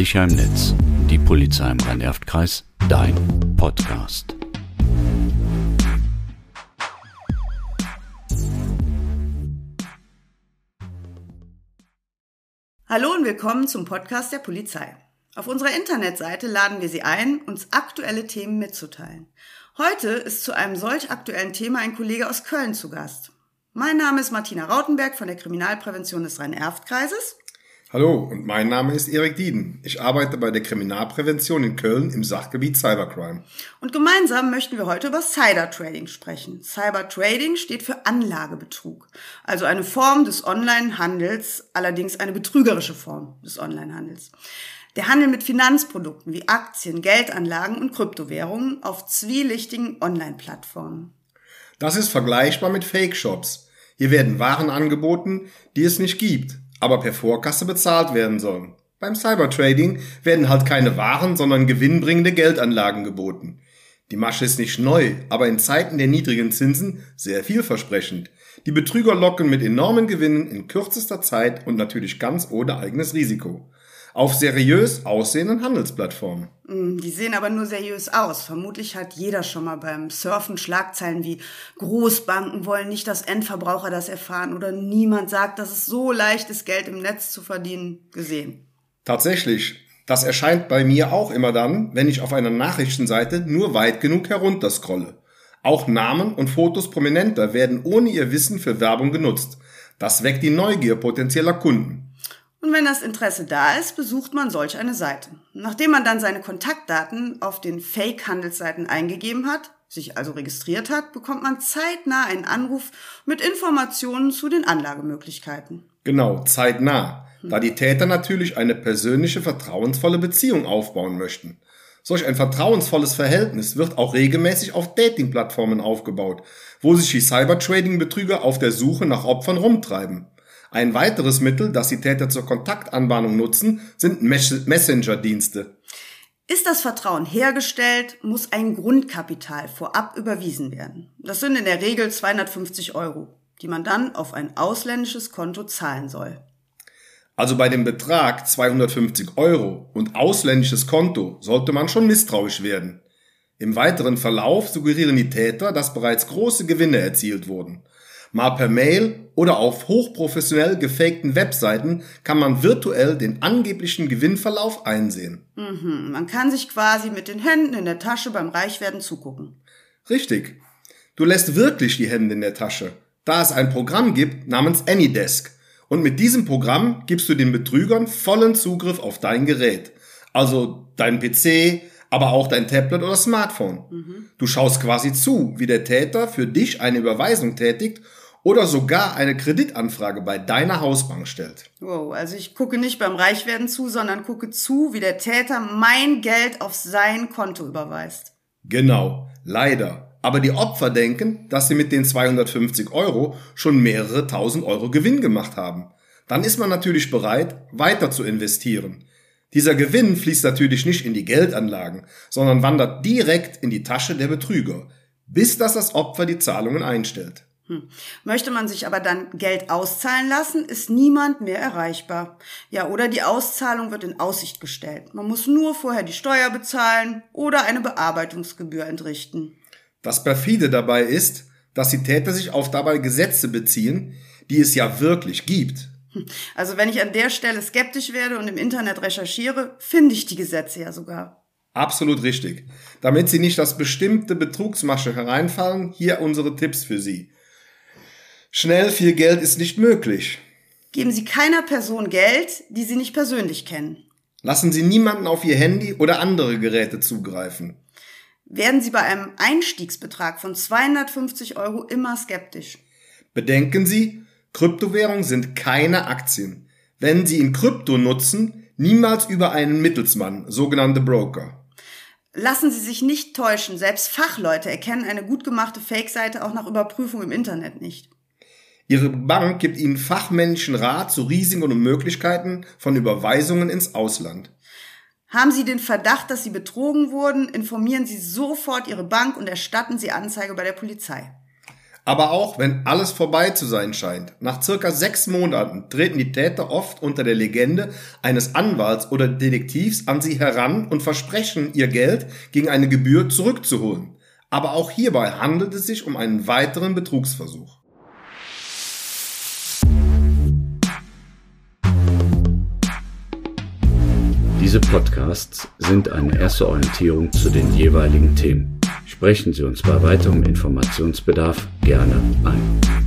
Sicher im Netz. Die Polizei im Rhein-Erft-Kreis. Dein Podcast. Hallo und willkommen zum Podcast der Polizei. Auf unserer Internetseite laden wir Sie ein, uns aktuelle Themen mitzuteilen. Heute ist zu einem solch aktuellen Thema ein Kollege aus Köln zu Gast. Mein Name ist Martina Rautenberg von der Kriminalprävention des Rhein-Erft-Kreises. Hallo und mein Name ist Erik Dieden. Ich arbeite bei der Kriminalprävention in Köln im Sachgebiet Cybercrime. Und gemeinsam möchten wir heute über Cybertrading sprechen. Cybertrading steht für Anlagebetrug, also eine Form des Onlinehandels, allerdings eine betrügerische Form des Onlinehandels. Der Handel mit Finanzprodukten wie Aktien, Geldanlagen und Kryptowährungen auf zwielichtigen Online-Plattformen. Das ist vergleichbar mit Fake-Shops. Hier werden Waren angeboten, die es nicht gibt aber per Vorkasse bezahlt werden sollen. Beim Cybertrading werden halt keine Waren, sondern gewinnbringende Geldanlagen geboten. Die Masche ist nicht neu, aber in Zeiten der niedrigen Zinsen sehr vielversprechend. Die Betrüger locken mit enormen Gewinnen in kürzester Zeit und natürlich ganz ohne eigenes Risiko auf seriös aussehenden Handelsplattformen. Mm, die sehen aber nur seriös aus. Vermutlich hat jeder schon mal beim Surfen Schlagzeilen wie Großbanken wollen nicht, dass Endverbraucher das erfahren oder niemand sagt, dass es so leicht ist, Geld im Netz zu verdienen, gesehen. Tatsächlich. Das erscheint bei mir auch immer dann, wenn ich auf einer Nachrichtenseite nur weit genug herunterscrolle. Auch Namen und Fotos prominenter werden ohne ihr Wissen für Werbung genutzt. Das weckt die Neugier potenzieller Kunden. Und wenn das Interesse da ist, besucht man solch eine Seite. Nachdem man dann seine Kontaktdaten auf den Fake-Handelsseiten eingegeben hat, sich also registriert hat, bekommt man zeitnah einen Anruf mit Informationen zu den Anlagemöglichkeiten. Genau, zeitnah, da die Täter natürlich eine persönliche, vertrauensvolle Beziehung aufbauen möchten. Solch ein vertrauensvolles Verhältnis wird auch regelmäßig auf Dating-Plattformen aufgebaut, wo sich die Cybertrading-Betrüger auf der Suche nach Opfern rumtreiben. Ein weiteres Mittel, das die Täter zur Kontaktanbahnung nutzen, sind Messenger-Dienste. Ist das Vertrauen hergestellt, muss ein Grundkapital vorab überwiesen werden. Das sind in der Regel 250 Euro, die man dann auf ein ausländisches Konto zahlen soll. Also bei dem Betrag 250 Euro und ausländisches Konto sollte man schon misstrauisch werden. Im weiteren Verlauf suggerieren die Täter, dass bereits große Gewinne erzielt wurden. Mal per Mail oder auf hochprofessionell gefakten Webseiten kann man virtuell den angeblichen Gewinnverlauf einsehen. Mhm, man kann sich quasi mit den Händen in der Tasche beim Reichwerden zugucken. Richtig. Du lässt wirklich die Hände in der Tasche, da es ein Programm gibt namens AnyDesk. Und mit diesem Programm gibst du den Betrügern vollen Zugriff auf dein Gerät. Also dein PC, aber auch dein Tablet oder Smartphone. Mhm. Du schaust quasi zu, wie der Täter für dich eine Überweisung tätigt oder sogar eine Kreditanfrage bei deiner Hausbank stellt. Wow, also ich gucke nicht beim Reichwerden zu, sondern gucke zu, wie der Täter mein Geld auf sein Konto überweist. Genau, leider. Aber die Opfer denken, dass sie mit den 250 Euro schon mehrere tausend Euro Gewinn gemacht haben. Dann ist man natürlich bereit, weiter zu investieren. Dieser Gewinn fließt natürlich nicht in die Geldanlagen, sondern wandert direkt in die Tasche der Betrüger, bis dass das Opfer die Zahlungen einstellt. Hm. Möchte man sich aber dann Geld auszahlen lassen, ist niemand mehr erreichbar. Ja, oder die Auszahlung wird in Aussicht gestellt. Man muss nur vorher die Steuer bezahlen oder eine Bearbeitungsgebühr entrichten. Das perfide dabei ist, dass die Täter sich auf dabei Gesetze beziehen, die es ja wirklich gibt. Hm. Also wenn ich an der Stelle skeptisch werde und im Internet recherchiere, finde ich die Gesetze ja sogar. Absolut richtig. Damit Sie nicht das bestimmte Betrugsmasche hereinfallen, hier unsere Tipps für Sie. Schnell viel Geld ist nicht möglich. Geben Sie keiner Person Geld, die Sie nicht persönlich kennen. Lassen Sie niemanden auf Ihr Handy oder andere Geräte zugreifen. Werden Sie bei einem Einstiegsbetrag von 250 Euro immer skeptisch. Bedenken Sie, Kryptowährungen sind keine Aktien. Wenn Sie in Krypto nutzen, niemals über einen Mittelsmann, sogenannte Broker. Lassen Sie sich nicht täuschen, selbst Fachleute erkennen eine gut gemachte Fake-Seite auch nach Überprüfung im Internet nicht. Ihre Bank gibt Ihnen fachmännischen Rat zu Risiken und Möglichkeiten von Überweisungen ins Ausland. Haben Sie den Verdacht, dass Sie betrogen wurden, informieren Sie sofort Ihre Bank und erstatten Sie Anzeige bei der Polizei. Aber auch wenn alles vorbei zu sein scheint, nach circa sechs Monaten treten die Täter oft unter der Legende eines Anwalts oder Detektivs an sie heran und versprechen, ihr Geld gegen eine Gebühr zurückzuholen. Aber auch hierbei handelt es sich um einen weiteren Betrugsversuch. Diese Podcasts sind eine erste Orientierung zu den jeweiligen Themen. Sprechen Sie uns bei weiterem Informationsbedarf gerne ein.